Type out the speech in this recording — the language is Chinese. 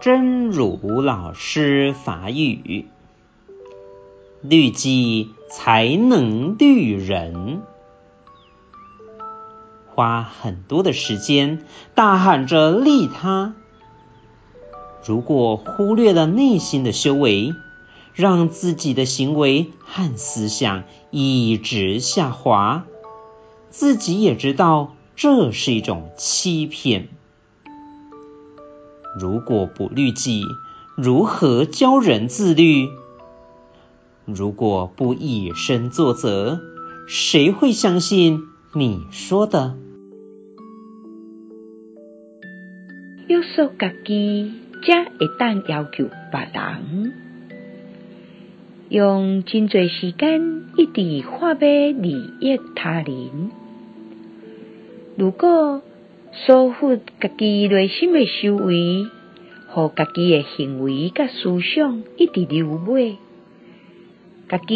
真如老师法语，律己才能律人。花很多的时间大喊着利他，如果忽略了内心的修为，让自己的行为和思想一直下滑，自己也知道这是一种欺骗。如果不律己，如何教人自律？如果不以身作则，谁会相信你说的？约束家己，才会当要求别人。用真多时间一直发要利益他人，如果疏忽家己内心的修为，和家己的行为甲思想一直留尾，家己